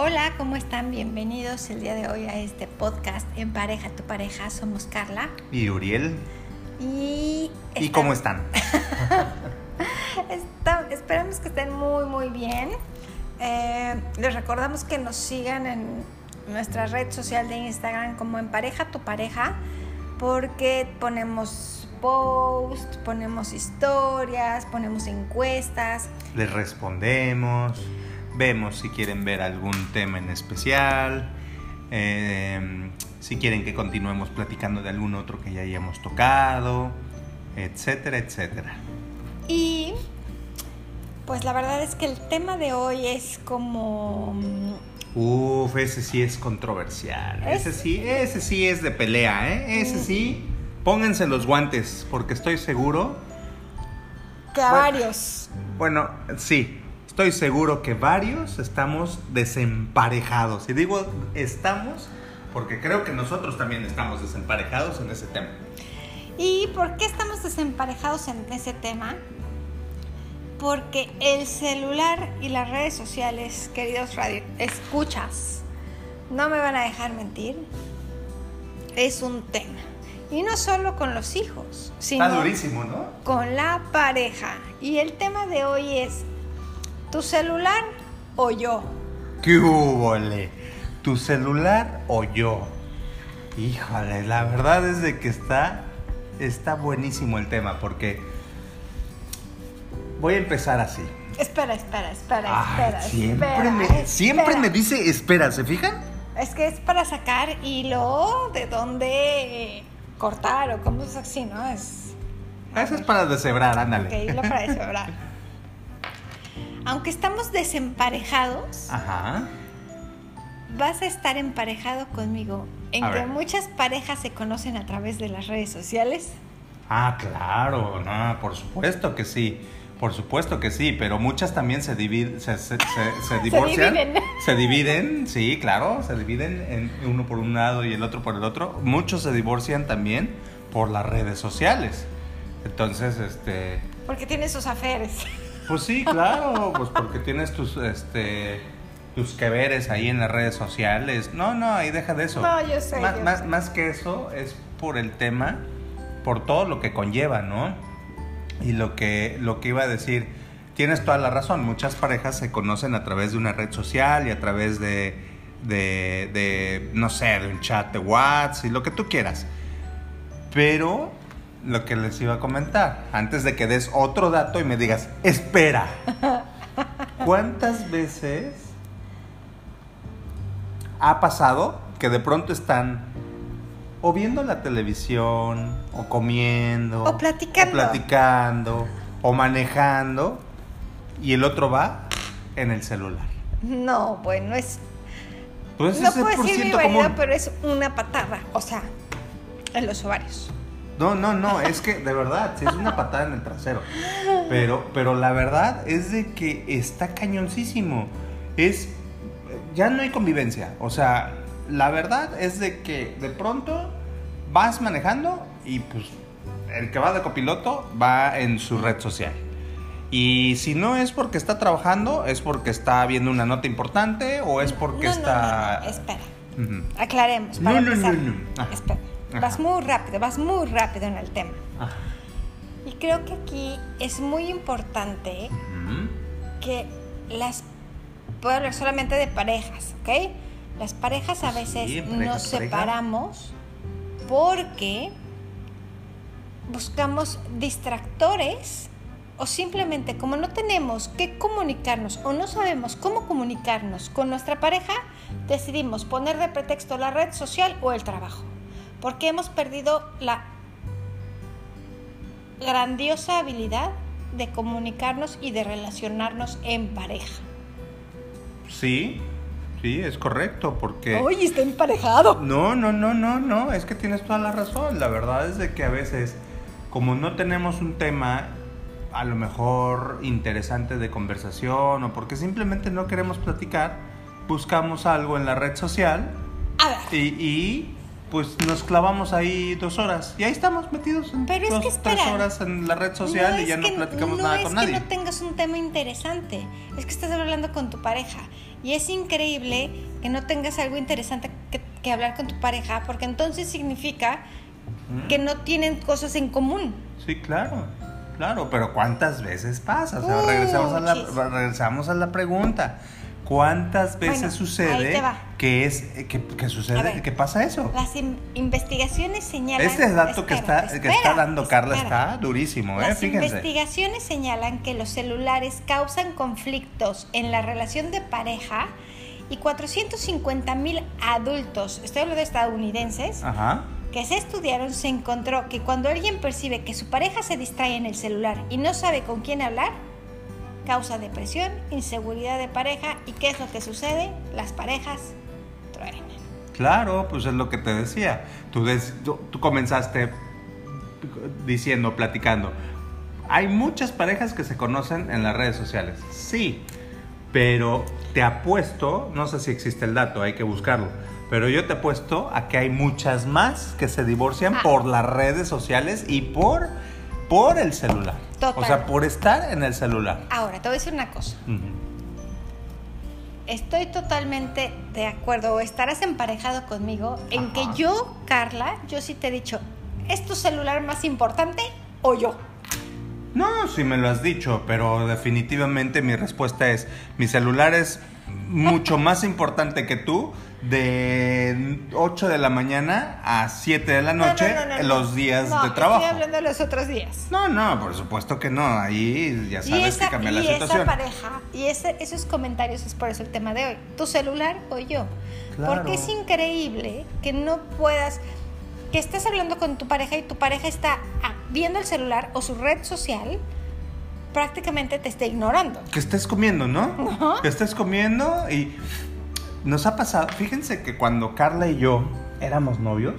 Hola, ¿cómo están? Bienvenidos el día de hoy a este podcast En Pareja, tu pareja. Somos Carla. Y Uriel. Y... ¿Y cómo están? Está- esperamos que estén muy, muy bien. Eh, les recordamos que nos sigan en nuestra red social de Instagram como En Pareja, tu pareja, porque ponemos posts, ponemos historias, ponemos encuestas. Les respondemos, vemos si quieren ver algún tema en especial, eh, si quieren que continuemos platicando de algún otro que ya hayamos tocado, etcétera, etcétera. Y pues la verdad es que el tema de hoy es como... mm, Uf, ese sí es controversial. Es- Ese sí, ese sí es de pelea, ¿eh? Ese sí, pónganse los guantes, porque estoy seguro. que a Bueno. varios. Bueno, sí, estoy seguro que varios estamos desemparejados. Y digo estamos porque creo que nosotros también estamos desemparejados en ese tema. ¿Y por qué estamos desemparejados en ese tema? Porque el celular y las redes sociales, queridos radio escuchas, no me van a dejar mentir, es un tema. Y no solo con los hijos, sino Está durísimo, ¿no? con la pareja. Y el tema de hoy es, ¿tu celular o yo? ¿Qué hubole? ¿Tu celular o yo? Híjole, la verdad es de que está, está buenísimo el tema porque voy a empezar así. Espera, espera, espera, espera. siempre, espera, me, siempre espera. me dice, espera, ¿se fijan? Es que es para sacar hilo de dónde cortar o cómo es así, ¿no? Es Eso es para deshebrar, ok, ándale. hilo para deshebrar. Aunque estamos desemparejados, Ajá. vas a estar emparejado conmigo en A que ver. muchas parejas se conocen a través de las redes sociales. Ah, claro, no, por supuesto que sí. Por supuesto que sí, pero muchas también se dividen, se, se, se- se divorcian. dividen. Se dividen, sí, claro, se dividen en uno por un lado y el otro por el otro. Muchos se divorcian también por las redes sociales. Entonces, este, Porque tienen sus aferes. Pues sí, claro, pues porque tienes tus, este, tus que veres ahí en las redes sociales. No, no, ahí deja de eso. No, yo sé, Má- yo más, sé. más que eso es por el tema, por todo lo que conlleva, ¿no? Y lo que, lo que iba a decir, tienes toda la razón, muchas parejas se conocen a través de una red social y a través de, de, de, no sé, de un chat de WhatsApp y lo que tú quieras. Pero lo que les iba a comentar, antes de que des otro dato y me digas, espera, ¿cuántas veces ha pasado que de pronto están o viendo la televisión, o comiendo, O platicando. o platicando, o manejando, y el otro va en el celular? No, bueno, es Pues no puedo decir rivalidad, común. pero es una patada, o sea, en los ovarios. No, no, no, es que de verdad, sí es una patada en el trasero. Pero, pero la verdad es de que está cañoncísimo. Es, ya no hay convivencia. O sea, la verdad es de que de pronto vas manejando y pues el que va de copiloto va en su red social. Y si no es porque está trabajando, es porque está viendo una nota importante o es porque no, no, está... no, no, espera. Aclaremos. No, Para no, no, no. Espera. Ajá. Vas muy rápido, vas muy rápido en el tema. Ajá. Y creo que aquí es muy importante que las. Puedo hablar solamente de parejas, ¿ok? Las parejas a sí, veces pareja, nos pareja. separamos porque buscamos distractores o simplemente como no tenemos que comunicarnos o no sabemos cómo comunicarnos con nuestra pareja, decidimos poner de pretexto la red social o el trabajo, porque hemos perdido la grandiosa habilidad de comunicarnos y de relacionarnos en pareja. Sí, sí, es correcto, porque... Oye, está emparejado. No, no, no, no, no, es que tienes toda la razón. La verdad es de que a veces, como no tenemos un tema a lo mejor interesante de conversación o porque simplemente no queremos platicar, buscamos algo en la red social A ver, y, y pues nos clavamos ahí dos horas y ahí estamos metidos en Pero es dos, que espera. tres horas en la red social No y ya no platicamos nada con No nadie. es que no tengas un tema interesante, es que estás hablando con tu pareja. Y es increíble que no tengas algo interesante que, que hablar con tu pareja, porque entonces significa que no tienen cosas en común. Sí, claro, claro, pero ¿cuántas veces pasa? O sea, Uh, regresamos, a la, chis. regresamos a la pregunta. ¿Cuántas veces Bueno, ahí sucede te va. Que es que, que A sucede ver. que pasa eso? Las in- investigaciones señalan. Este dato que Espera, está que espera, está dando Carla está durísimo, ¿eh? Las Fíjense. investigaciones señalan que los celulares causan conflictos en la relación de pareja y 450 mil adultos, estoy hablando de estadounidenses, Ajá. que se estudiaron, se encontró que cuando alguien percibe que su pareja se distrae en el celular y no sabe con quién hablar, causa depresión, inseguridad de pareja y ¿qué es lo que sucede? Las parejas. Claro, pues es lo que te decía. Tú, des- tú, tú comenzaste diciendo, platicando. Hay muchas parejas que se conocen en las redes sociales. Sí, pero te apuesto, no sé si existe el dato, hay que buscarlo. Pero yo te apuesto a que hay muchas más que se divorcian Ah. por las redes sociales y por, por el celular. Total. O sea, por estar en el celular. Ahora, te voy a decir una cosa. Ujú. Estoy totalmente de acuerdo, o estarás emparejado conmigo en Ajá. que yo, Carla, yo sí te he dicho, ¿es tu celular más importante o yo? No, sí me lo has dicho, pero definitivamente mi respuesta es, mi celular es mucho más importante que tú de 8 de la mañana a 7 de la No, no, noche no, no, en no. los días de trabajo. Estoy hablando de los otros días. No, no, por supuesto que no, ahí ya Y sabes esa, que cambia la y situación. esa pareja, y ese, esos comentarios es por eso el tema de hoy. ¿Tu celular o yo? Claro. Porque es increíble que no puedas, que estés hablando con tu pareja y tu pareja está viendo el celular o su red social, prácticamente te esté ignorando. Que estés comiendo, ¿no? Que estés comiendo y nos ha pasado, fíjense que cuando Carla y yo éramos novios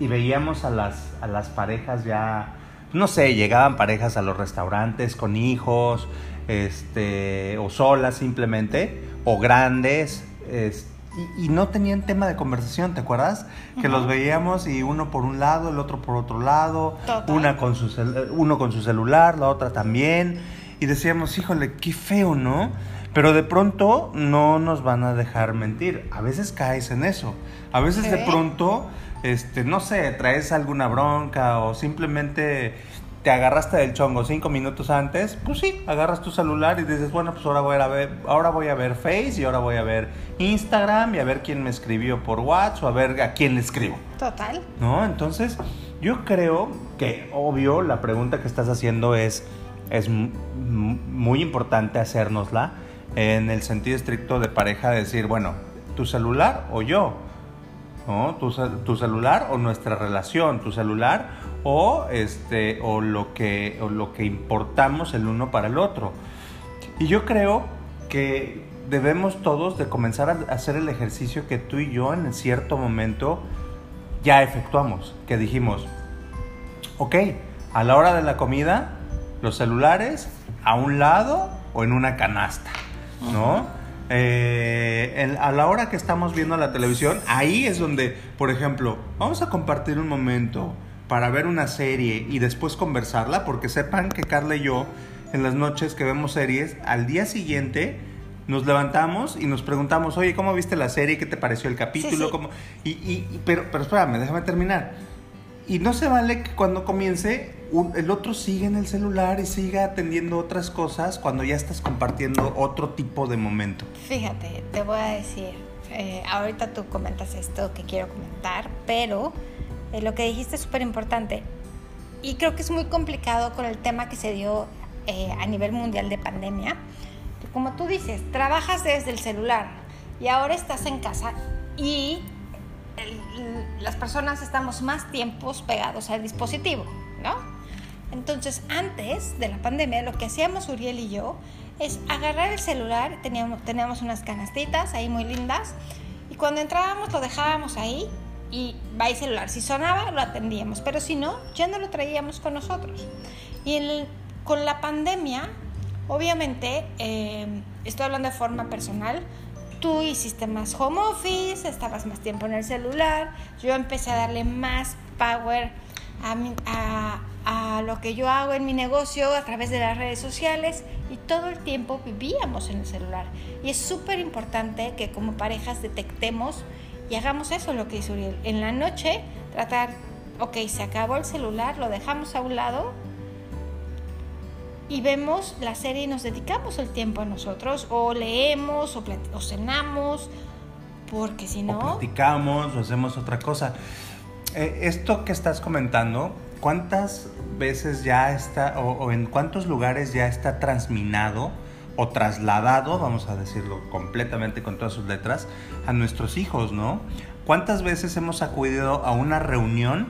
y veíamos a las, a las parejas ya, no sé, llegaban parejas a los restaurantes con hijos, este, o solas simplemente, o grandes, es- y, y no tenían tema de conversación, ¿te acuerdas? Que los veíamos y uno por un lado, el otro por otro lado, Total. una con su uno con su celular, la otra también, y decíamos, híjole, qué feo, ¿no? Pero de pronto no nos van a dejar mentir. A veces caes en eso. A veces de pronto, este, no sé, traes alguna bronca o simplemente te agarraste del chongo cinco minutos antes, pues sí, agarras tu celular y dices, bueno, pues ahora voy a ver, ahora voy a ver Face y ahora voy a ver Instagram y a ver quién me escribió por WhatsApp o a ver a quién le escribo. Total. ¿no? Entonces, yo creo que, obvio, la pregunta que estás haciendo es, es muy importante hacérnosla en el sentido estricto de pareja, decir, bueno, tu celular o yo, ¿no? Tu celular o nuestra relación, tu celular o, este, o, lo que, o lo que importamos el uno para el otro. Y yo creo que debemos todos de comenzar a hacer el ejercicio que tú y yo en cierto momento ya efectuamos, que dijimos, ok, a la hora de la comida, los celulares a un lado o en una canasta, ¿no? Eh, en- a la hora que estamos viendo la televisión, ahí es donde, por ejemplo, vamos a compartir un momento para ver una serie y después conversarla, porque sepan que Carla y yo, en las noches que vemos series, al día siguiente nos levantamos y nos preguntamos, oye, ¿cómo viste la serie? ¿Qué te pareció el capítulo? sí. ¿Cómo-" Y, y- y- pero, pero espérame, déjame terminar. Y no se vale que cuando comience un- el otro siga en el celular y siga atendiendo otras cosas cuando ya estás compartiendo otro tipo de momento. Fíjate, te voy a decir, eh, ahorita tú comentas esto que quiero comentar, pero eh, lo que dijiste es súper importante y creo que es muy complicado con el tema que se dio eh, a nivel mundial de pandemia. Como tú dices, trabajas desde el celular y ahora estás en casa y las personas estamos más tiempos pegados al dispositivo, ¿no? Entonces, antes de la pandemia, lo que hacíamos Uriel y yo es agarrar el celular, teníamos unas canastitas ahí muy lindas, y cuando entrábamos lo dejábamos ahí y va el celular. Si sonaba, lo atendíamos, pero si no, ya no lo traíamos con nosotros. Y el- con la pandemia, obviamente, eh, estoy hablando de forma personal, tú hiciste más home office, estabas más tiempo en el celular, yo empecé a darle más power a, mi- a- a lo que yo hago en mi negocio a través de las redes sociales y todo el tiempo vivíamos en el celular. Y es súper importante que como parejas detectemos y hagamos eso, lo que dice Uriel. En la noche tratar, ok, se acabó el celular, lo dejamos a un lado y vemos la serie y nos dedicamos el tiempo a nosotros, o leemos, o, o cenamos, porque si O no, platicamos o hacemos otra cosa. Eh, esto que estás comentando, ¿cuántas veces ya está o, o en cuántos lugares ya está transminado o trasladado, vamos a decirlo completamente con todas sus letras, a nuestros hijos, ¿no? ¿Cuántas veces hemos acudido a una reunión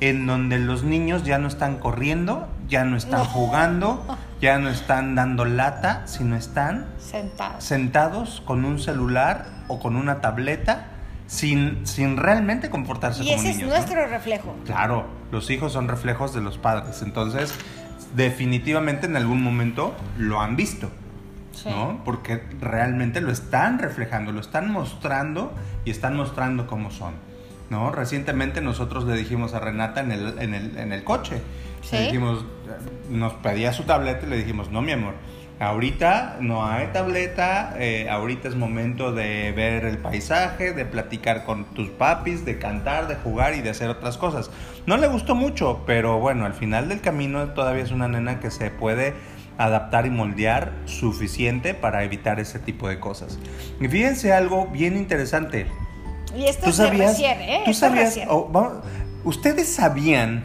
en donde los niños ya no están corriendo, ya no están No. jugando, ya no están dando lata, sino están sentados. sentados con un celular o con una tableta sin, sin realmente comportarse Y como ese es niños. ¿no? nuestro reflejo. Claro, los hijos son reflejos de los padres, entonces definitivamente en algún momento lo han visto, Sí. ¿no? Porque realmente lo están reflejando, lo están mostrando y están mostrando cómo son, ¿no? Recientemente nosotros le dijimos a Renata en el, en el, en el coche, Sí. le dijimos, nos pedía su tableta y le dijimos, no mi amor, ahorita no hay tableta, eh, ahorita es momento de ver el paisaje, de platicar con tus papis, de cantar, de jugar y de hacer otras cosas. No le gustó mucho, pero bueno, al final del camino todavía es una nena que se puede adaptar y moldear suficiente para evitar ese tipo de cosas. Y fíjense algo bien interesante. Y esto ¿Tú es sabías? recién, ¿eh? ¿Tú Esto es sabías? recién. o vamos- ¿Ustedes sabían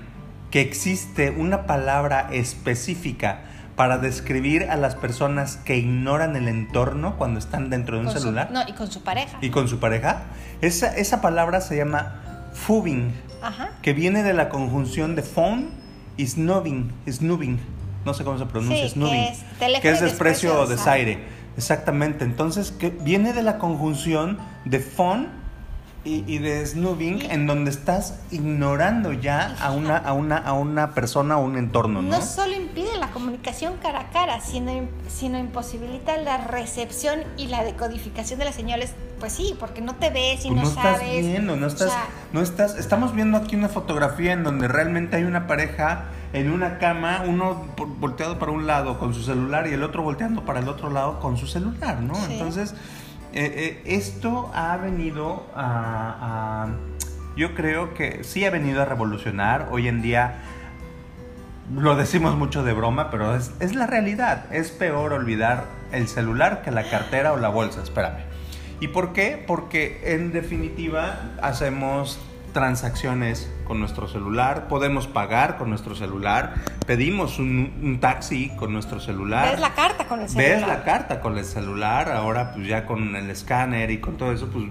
que existe una palabra específica para describir a las personas que ignoran el entorno cuando están dentro de un Con su- celular no, y con su pareja. y con su pareja? Esa, esa palabra se llama fubing, Ajá. que viene de la conjunción de phone y snubbing, snubbing. No sé cómo se pronuncia, Sí, que es que es desprecio o de desaire. Exactamente. Entonces, que viene de la conjunción de phone y, y de snubbing, Y- en donde estás ignorando ya a una, a una, a una persona o un entorno, ¿no? No solo impide la comunicación cara a cara, sino, sino imposibilita la recepción y la decodificación de las señales. Pues sí, porque no te ves y Pues no, no estás sabes. viendo, no O estás, sea, no estás, estamos viendo aquí una fotografía en donde realmente hay una pareja en una cama, uno volteado para un lado con su celular y el otro volteando para el otro lado con su celular, ¿no? Sí. Entonces, eh, eh, esto ha venido a, a- yo creo que sí ha venido a revolucionar. Hoy en día lo decimos mucho de broma, pero es, es la realidad. Es peor olvidar el celular que la cartera o la bolsa, espérame. ¿Y por qué? Porque en definitiva hacemos transacciones con nuestro celular, podemos pagar con nuestro celular, pedimos un, un taxi con nuestro celular. ves la carta con el celular. Ves la carta con el celular, ahora pues ya con el escáner y con todo eso, pues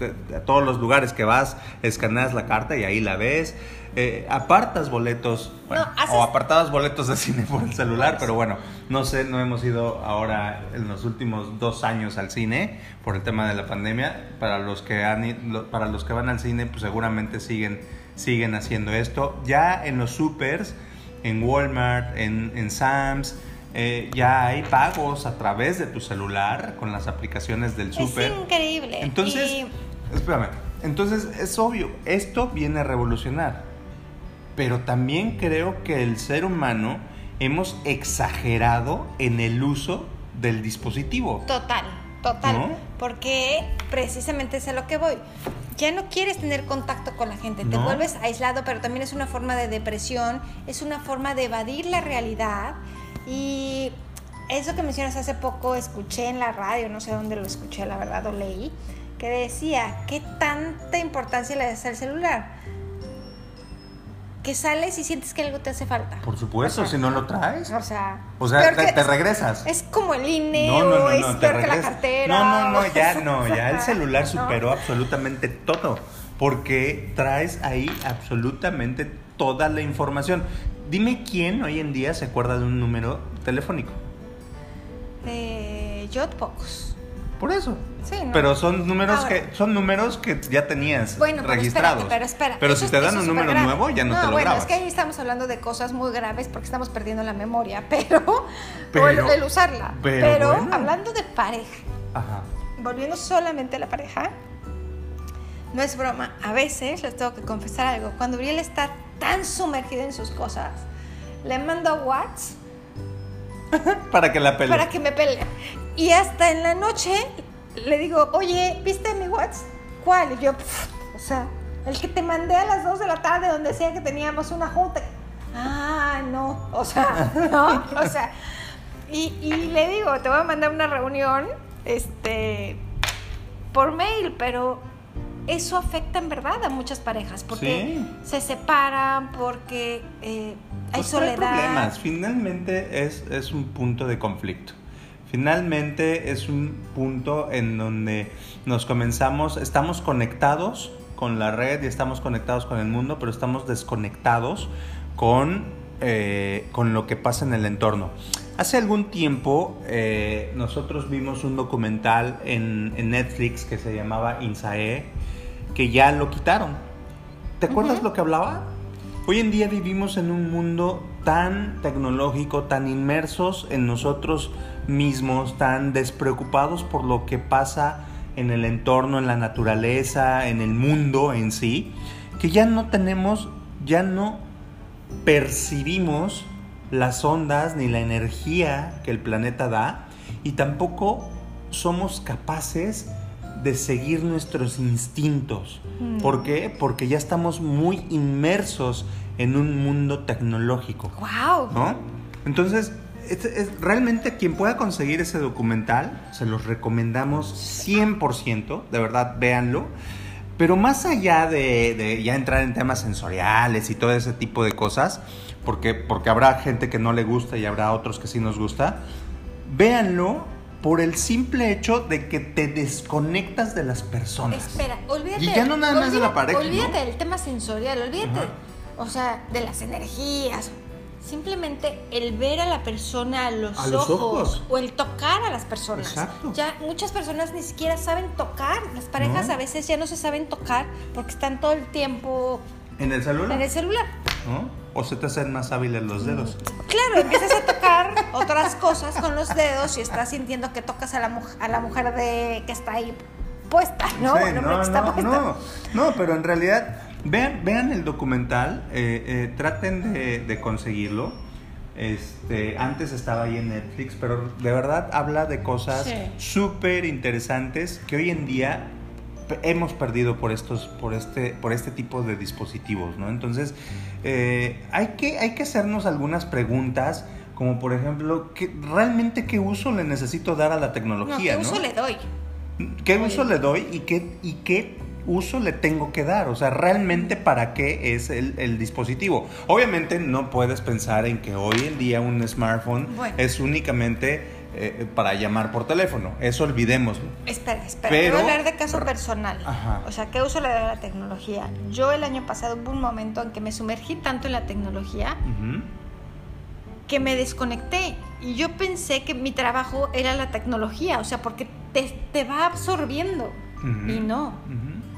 te- te- a todos los lugares que vas, escaneas la carta y ahí la ves. Eh, apartas boletos, bueno, No, haces- o apartabas boletos de cine por el celular, pero bueno, no sé, no hemos ido ahora en los últimos dos años al cine por el tema de la pandemia. Para los que han para los que van al cine, pues seguramente siguen, siguen haciendo esto. Ya en los supers, en Walmart, en, en Sam's, eh, ya hay pagos a través de tu celular con las aplicaciones del Es super. increíble. Entonces, Y- espérame. Entonces es obvio, esto viene a revolucionar. Pero también creo que el ser humano hemos exagerado en el uso del dispositivo. Total, total. ¿No? Porque precisamente es a lo que voy. Ya no quieres tener contacto con la gente, te vuelves aislado, pero también es una forma de depresión, es una forma de evadir la realidad. Y eso que mencionas hace poco, escuché en la radio, no sé dónde lo escuché, la verdad, o leí, que decía, ¿qué tanta importancia le das al celular? Que sales y sientes que algo te hace falta. Por supuesto, O sea, si no lo traes. O sea, O sea, te, regresas. es como el INE No, no, o no, es peor que la cartera. No, no, no, ya no, ya el celular superó absolutamente todo. Porque traes ahí absolutamente toda la información. Dime quién hoy en día se acuerda de un número telefónico. De yo pocos. Por eso. Sí, ¿no? Pero son números Ahora. que son números que ya tenías Bueno, pero registrados. espérate, pero espera. Pero si es- te dan un número nuevo, ya no, te lo bueno, grabas. es que ahí estamos hablando de cosas muy graves porque estamos perdiendo la memoria, pero, Pero- o el, usarla. pero Pero, bueno. hablando de pareja, Ajá. volviendo solamente a la pareja, no es broma, a veces les tengo que confesar algo, cuando Uriel está tan sumergido en sus cosas, le mando WhatsApp para que la pele. para que me pelee. Y hasta en la noche le digo, oye, ¿viste mi WhatsApp? ¿Cuál? Y yo, "Pff, o sea, el que te mandé a las 2 de la tarde donde decía que teníamos una junta. Ah, no, o sea, no, o sea. Y, y le digo, te voy a mandar una reunión, este, por mail, pero eso afecta en verdad a muchas parejas, porque Sí. se separan, porque eh, hay Pues soledad. problemas. Finalmente es, es un punto de conflicto. Finalmente es un punto en donde nos comenzamos, estamos conectados con la red y estamos conectados con el mundo, pero estamos desconectados con, eh, con lo que pasa en el entorno. Hace algún tiempo eh, nosotros vimos un documental en, en Netflix que se llamaba Insae, que ya lo quitaron. ¿Te acuerdas lo que hablaba? Hoy en día vivimos en un mundo tan tecnológico, tan inmersos en nosotros mismos, tan despreocupados por lo que pasa en el entorno, en la naturaleza, en el mundo en sí, que ya no tenemos, ya no percibimos las ondas ni la energía que el planeta da y tampoco somos capaces de seguir nuestros instintos. Mm. ¿Por qué? Porque ya estamos muy inmersos en un mundo tecnológico, ¡Wow! ¿no? Entonces, es, es- realmente quien pueda conseguir ese documental, se los recomendamos 100%, de verdad, véanlo. Pero más allá de, de ya entrar en temas sensoriales y todo ese tipo de cosas, porque, porque habrá gente que no le gusta y habrá otros que sí nos gusta, véanlo por el simple hecho de que te desconectas de las personas. Espera, olvídate. Y ya no nada más de la olvídate- pareja, ¿no? Olvídate del tema sensorial, olvídate, o sea, de las energías. Simplemente el ver a la persona a los, A los ojos. o el tocar a las personas. Exacto. Ya muchas personas ni siquiera saben tocar. Las parejas No. a veces ya no se saben tocar porque están todo el tiempo ¿En el celular? en el celular. ¿no? ¿O se te hacen más hábiles los dedos? Claro, empiezas a tocar otras cosas con los dedos y estás sintiendo que tocas a la, a la mujer de que está ahí puesta, ¿no? Sí, no, puesta. no, no, pero en realidad, vean, vean el documental, eh, eh, traten de, de conseguirlo. Este, antes estaba ahí en Netflix, pero de verdad habla de cosas Sí. súper interesantes que hoy en día hemos perdido por estos, por este, por este tipo de dispositivos, ¿no? Entonces, eh, hay, que, hay que hacernos algunas preguntas, como por ejemplo, ¿qué, ¿realmente qué uso le necesito dar a la No, tecnología? ¿qué ¿no? uso le doy? ¿Qué Oye. uso le doy y qué, y qué uso le tengo que dar? O sea, realmente para qué es el, el dispositivo. Obviamente no puedes pensar en que hoy en día un smartphone Bueno. es únicamente eh, para llamar por teléfono. Eso olvidémoslo. Espera, espera, Pero- voy a hablar de caso personal. Ajá. O sea, ¿qué uso le doy a la tecnología? Yo el año pasado hubo un momento en que me sumergí tanto en la tecnología que me desconecté y yo pensé que mi trabajo era la tecnología, o sea, porque te, te va absorbiendo y no.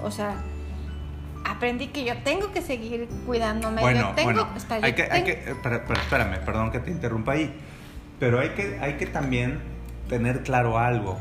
O sea, aprendí que yo tengo que seguir cuidándome. Bueno, yo tengo, bueno, espera, hay que, hay que, eh, pero- pero espérame, perdón que te interrumpa ahí, pero hay que, hay que también tener claro algo.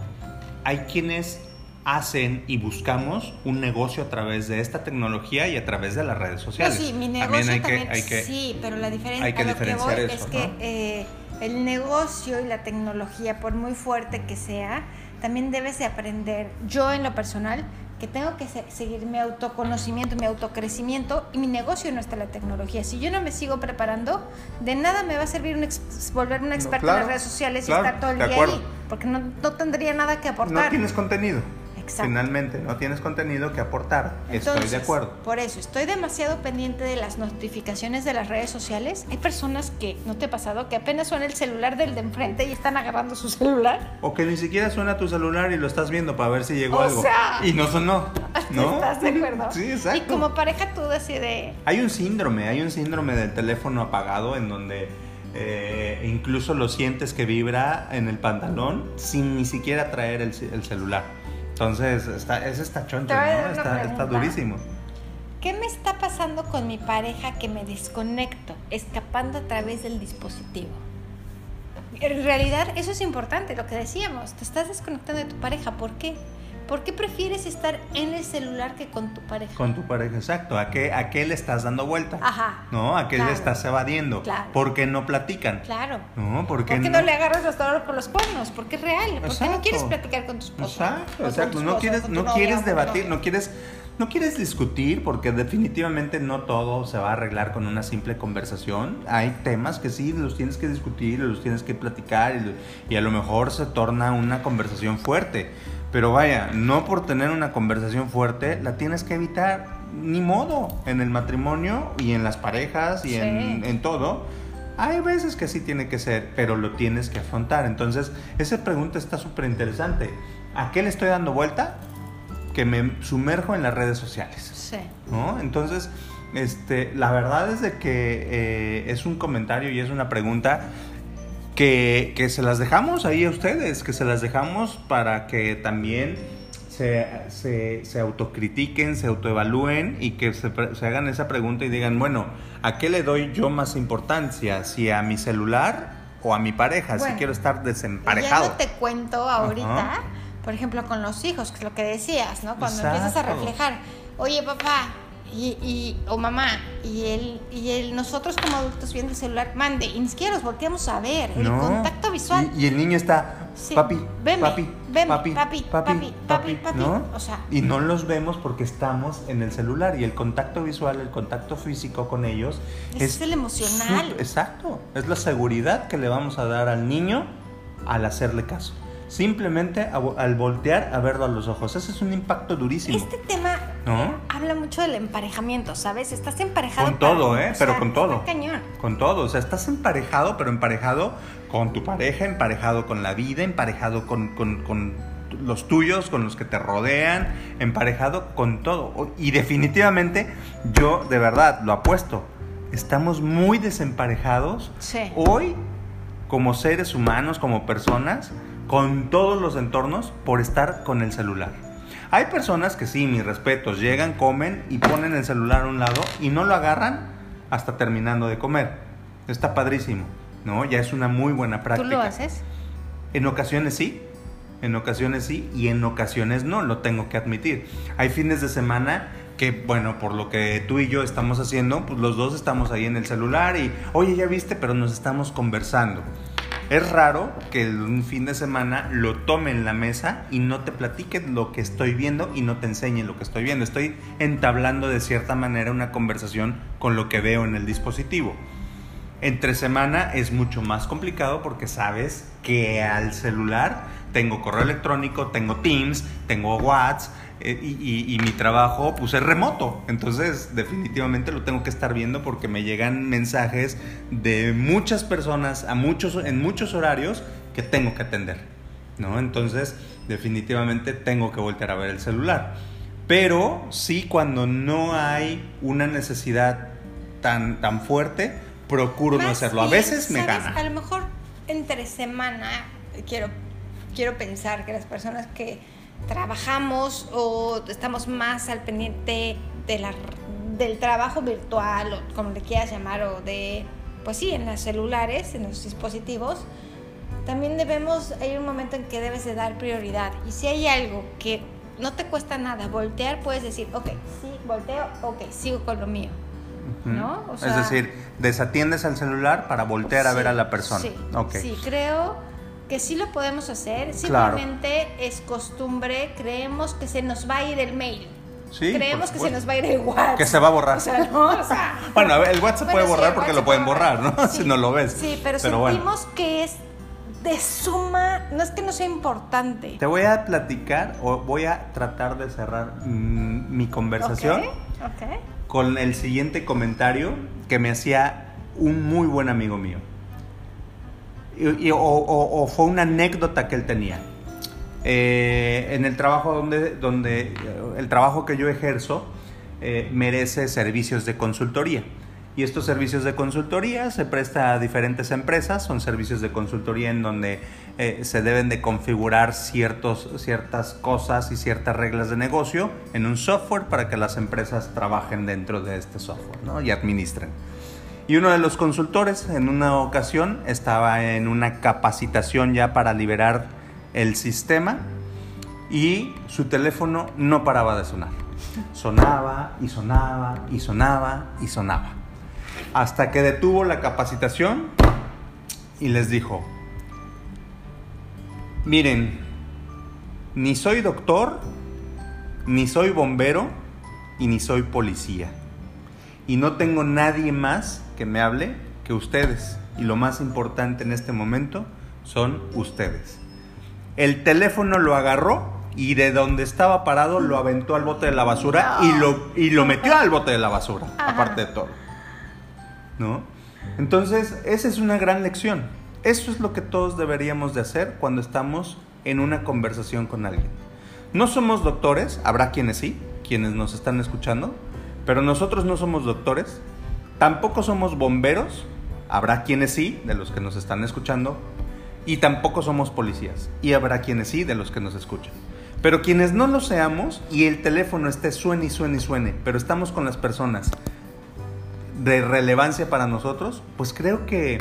Hay quienes hacen y buscamos un negocio a través de esta tecnología y a través de las redes No, sociales. sí, mi negocio también hay también, que, hay que sí, pero la diferencia hay que que voy eso, es que ¿no? eh, el negocio y la tecnología, por muy fuerte que sea, también debes de aprender, yo en lo personal, que tengo que se- seguir mi autoconocimiento, mi autocrecimiento y mi negocio no está en la tecnología. Si yo no me sigo preparando, de nada me va a servir un ex- volver una experta claro, en las redes sociales claro, y estar todo el día acuerdo. ahí, porque no, no tendría nada que aportar. no tienes contenido. Exacto. Finalmente, no tienes contenido que aportar. Estoy de acuerdo. Por eso, estoy demasiado pendiente de las notificaciones de las redes sociales. Hay personas que, ¿no te ha pasado? Que apenas suena el celular del de enfrente y están agarrando su celular. O que ni siquiera suena tu celular y lo estás viendo para ver si llegó O algo. sea, y no sonó. ¿No? ¿Estás de acuerdo? Sí, exacto. Y como pareja tú así de... Hay un síndrome, hay un síndrome del teléfono apagado en donde eh, incluso lo sientes que vibra en el pantalón sin ni siquiera traer el celular. Entonces, está, ese está choncho, ¿no? Está, está durísimo. ¿Qué me está pasando con mi pareja que me desconecto, escapando a través del dispositivo? en realidad eso es importante, lo que decíamos, te estás desconectando de tu pareja, ¿por qué? ¿Por qué prefieres estar en el celular que con tu pareja? Con tu pareja, exacto. ¿A qué, a qué le estás dando vuelta? Ajá. ¿No? ¿A qué le estás evadiendo? Claro. ¿Por qué no platican? Claro. ¿No? ¿Por qué, ¿Por qué no? le agarras los dolores por los cuernos? Porque es real. ¿Por qué no quieres platicar con tu esposo? Exacto, exacto. No quieres, no quieres debatir, no quieres no quieres discutir porque definitivamente no todo se va a arreglar con una simple conversación. Hay temas que sí los tienes que discutir, los tienes que platicar y, a lo mejor se torna una conversación fuerte. Pero vaya, no por tener una conversación fuerte la tienes que evitar, ni modo, en el matrimonio y en las parejas y en, en todo. Hay veces que sí tiene que ser, pero lo tienes que afrontar. Entonces, esa pregunta está súper interesante. ¿A qué le estoy dando vuelta? que me sumerjo en las redes sociales. Sí. ¿no? Entonces, este, la verdad es de que eh, es un comentario y es una pregunta que, que, se las dejamos ahí a ustedes, que se las dejamos para que también se, se, se autocritiquen, se autoevalúen y que se, se, hagan esa pregunta y digan, bueno, ¿a qué le doy yo más importancia? ¿Si a mi celular o a mi pareja? si quiero estar desemparejado. Ya no te cuento ahorita por ejemplo, con los hijos, que es lo que decías, ¿no? Cuando empiezas a reflejar, oye papá, y, y, o mamá, y él, y él, nosotros como adultos viendo el celular, mande, y ni siquiera los volteamos a ver, el contacto visual. Y, el niño está, papi, papi, papi, papi, papi, papi, papi, ¿no? y no los vemos porque estamos en el celular y el contacto visual, el contacto físico con ellos es, es el emocional. exacto, es la seguridad que le vamos a dar al niño al hacerle caso simplemente al voltear a verlo a los ojos. Ese es un impacto durísimo. Este tema habla mucho del emparejamiento, ¿sabes? Estás emparejado. Con todo, ¿eh? Pero con todo. Cañón. Con todo. O sea, estás emparejado, pero emparejado con tu pareja, emparejado con la vida, emparejado con, con los tuyos, con los que te rodean, emparejado con todo. Y definitivamente yo de verdad lo apuesto. Estamos muy desemparejados sí. hoy como seres humanos, como personas con todos los entornos por estar con el celular. Hay personas que sí, mis respetos, llegan, comen y ponen el celular a un lado y no lo agarran hasta terminando de comer. Está padrísimo, ¿no? Ya es una muy buena práctica. ¿Tú lo haces? En ocasiones sí, en ocasiones sí y en ocasiones no, lo tengo que admitir. Hay fines de semana que, bueno, por lo que tú y yo estamos haciendo, pues los dos estamos ahí en el celular y, oye, ya viste, pero nos estamos conversando. Es raro que un fin de semana lo tome en la mesa y no te platique lo que estoy viendo y no te enseñe lo que estoy viendo. Estoy entablando de cierta manera una conversación con lo que veo en el dispositivo. Entre semana es mucho más complicado porque sabes que al celular tengo correo electrónico, tengo Teams, tengo WhatsApp, eh, y, mi trabajo pues es remoto. Entonces definitivamente lo tengo que estar viendo porque me llegan mensajes de muchas personas a muchos, en muchos horarios que tengo que atender. ¿no? Entonces definitivamente tengo que volver a ver el celular. Pero sí cuando no hay una necesidad tan, tan fuerte, procuro no hacerlo. A veces me gana. A lo mejor entre semana quiero, quiero pensar que las personas que trabajamos o estamos más al pendiente de la, del trabajo virtual o como le quieras llamar o de, pues sí, en los celulares, en los dispositivos, también debemos, hay un momento en que debes de dar prioridad. Y si hay algo que no te cuesta nada voltear, puedes decir, ok, sí, volteo, ok, sigo con lo mío. ¿No? es decir, desatiendes al celular para voltear a ver a la persona. Sí, sí creo que sí lo podemos hacer, simplemente es costumbre, creemos que se nos va a ir el mail. Sí, creemos que se nos va a ir el WhatsApp. Que se va a borrar. O sea, no, o sea, bueno, el WhatsApp se puede borrar porque lo pueden borrar, ¿no? si no lo ves. Sí, pero, sentimos que es de suma, no es que no sea importante. Te voy a platicar o voy a tratar de cerrar mm, mi conversación okay, con el siguiente comentario que me hacía un muy buen amigo mío o, fue una anécdota que él tenía. Eh, en el trabajo donde, donde el trabajo que yo ejerzo eh, merece servicios de consultoría. Y estos servicios de consultoría se presta a diferentes empresas, son servicios de consultoría en donde eh, se deben de configurar ciertos, ciertas cosas y ciertas reglas de negocio en un software para que las empresas trabajen dentro de este software ¿no? y administren. Y uno de los consultores en una ocasión estaba en una capacitación ya para liberar el sistema y su teléfono no paraba de sonar. Sonaba y sonaba y sonaba y sonaba. Hasta que detuvo la capacitación y les dijo, miren, ni soy doctor, ni soy bombero y ni soy policía. Y no tengo nadie más que me hable que ustedes. Y lo más importante en este momento son ustedes. El teléfono lo agarró y de donde estaba parado lo aventó al bote de la basura y, lo, y lo metió al bote de la basura, aparte de todo. ¿No? Entonces, esa es una gran lección. Eso es lo que todos deberíamos de hacer cuando estamos en una conversación con alguien. No somos doctores, habrá quienes sí, quienes nos están escuchando, pero nosotros no somos doctores, tampoco somos bomberos, habrá quienes sí, de los que nos están escuchando, y tampoco somos policías, y habrá quienes sí, de los que nos escuchan. Pero quienes no lo seamos y el teléfono esté suene y suene y suene, pero estamos con las personas de relevancia para nosotros, pues creo que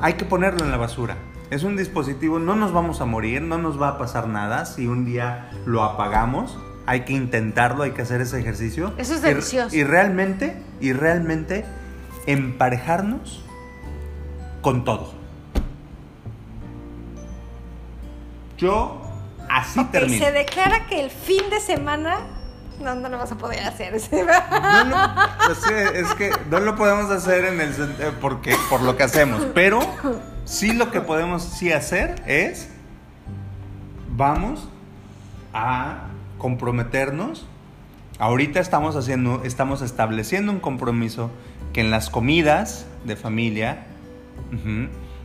hay que ponerlo en la basura. Es un dispositivo, no nos vamos a morir, no nos va a pasar nada si un día lo apagamos. Hay que intentarlo, hay que hacer ese ejercicio. Eso es delicioso. Y, realmente, y realmente emparejarnos con todo. Yo así Ok, termino. se declara que el fin de semana no, no lo vas a poder hacer. No, no, es, que, es que no lo podemos hacer en el eh, porque por lo que hacemos, pero sí lo que podemos sí hacer es vamos a comprometernos. Ahorita estamos haciendo, estamos estableciendo un compromiso que en las comidas de familia,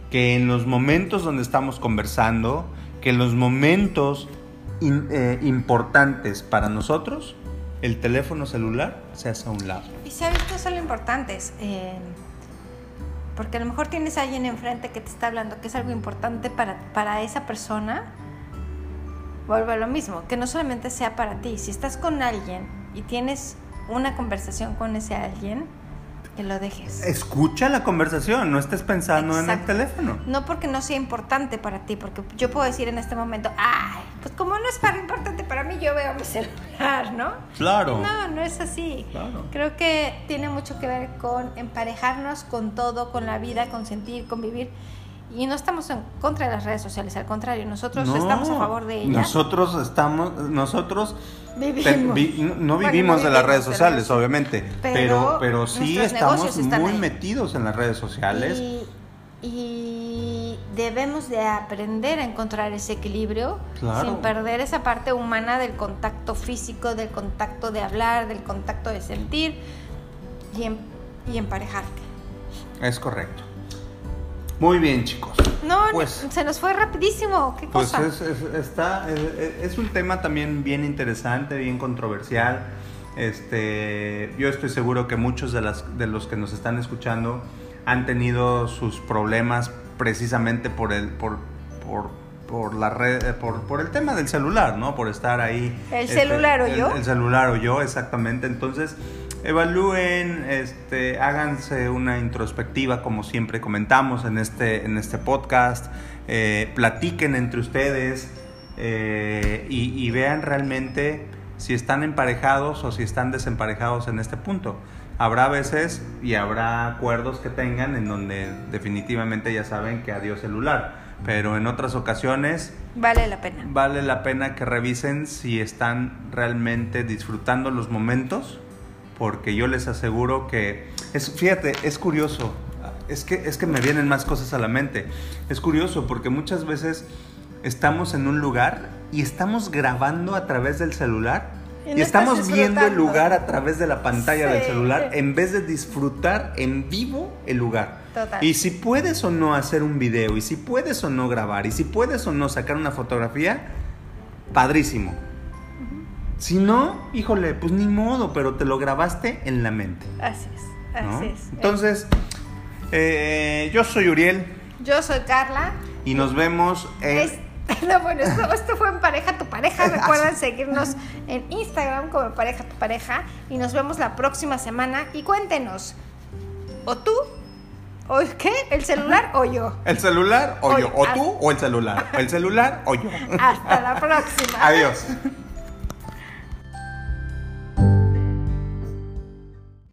que en los momentos donde estamos conversando, que en los momentos eh, importantes para nosotros, el teléfono celular se hace a un lado. Y sabes que eso es lo importante, es, eh, porque a lo mejor tienes a alguien enfrente que te está hablando que es algo importante para, para esa persona, vuelvo a lo mismo, que no solamente sea para ti, si estás con alguien y tienes una conversación con ese alguien, que lo dejes. Escucha la conversación, no estés pensando en el teléfono. No porque no sea importante para ti, porque yo puedo decir en este momento, ay, pues como no es para importante para mí, yo veo mi celular, ¿no? Claro. No, no es así. Claro. Creo que tiene mucho que ver con emparejarnos con todo, con la vida, con sentir, convivir. Y no estamos en contra de las redes sociales, al contrario, nosotros No, estamos a favor de ellas. Nosotros estamos, nosotros Vivimos. te- vi- no Bueno, vivimos de las redes de sociales, obviamente, Pero pero, sí estamos muy ahí. metidos en las redes sociales. Y, y debemos de aprender a encontrar ese equilibrio Claro. sin perder esa parte humana del contacto físico, del contacto de hablar, del contacto de sentir y, y emparejarte. Es correcto. Muy bien, chicos. No, Pues- se nos fue rapidísimo. ¿Qué Pues cosa? es, es- está, es, es un tema también bien interesante, bien controversial. Este, yo estoy seguro que muchos de, las, de los que nos están escuchando han tenido sus problemas precisamente por el, por, por, por la red, eh, por, por el tema del celular, ¿no? Por estar ahí. ¿El celular o el- yo? El celular o yo, exactamente. Entonces, evalúen, este, háganse una introspectiva, como siempre comentamos en este, en este podcast. eh, platiquen entre ustedes eh, y, y vean realmente si están emparejados o si están desemparejados en este punto. Habrá veces y habrá acuerdos que tengan en donde definitivamente ya saben que adiós celular, pero en otras ocasiones Vale la pena. vale la pena que revisen si están realmente disfrutando los momentos, porque yo les aseguro que es, fíjate, es curioso, es que es que me vienen más cosas a la mente. Es curioso porque muchas veces estamos en un lugar y estamos grabando a través del celular Y y, no estamos viendo el lugar a través de la pantalla del Sí. celular en vez de disfrutar en vivo el lugar. Total. Y si puedes o no hacer un video, y si puedes o no grabar, y si puedes o no sacar una fotografía, padrísimo. Si no, híjole, pues ni modo, pero te lo grabaste en la mente. Así es, ¿no? así es. Entonces, eh, yo soy Uriel yo soy Carla. y nos vemos en... Es- No, bueno, esto, esto fue en pareja tu pareja. Recuerden seguirnos en Instagram como pareja tu pareja. Y nos vemos la próxima semana. Y cuéntenos, o tú, o qué, el celular o yo. ¿El celular o yo. ¿O tú o el celular? ¿El celular o yo? Hasta la próxima. Adiós.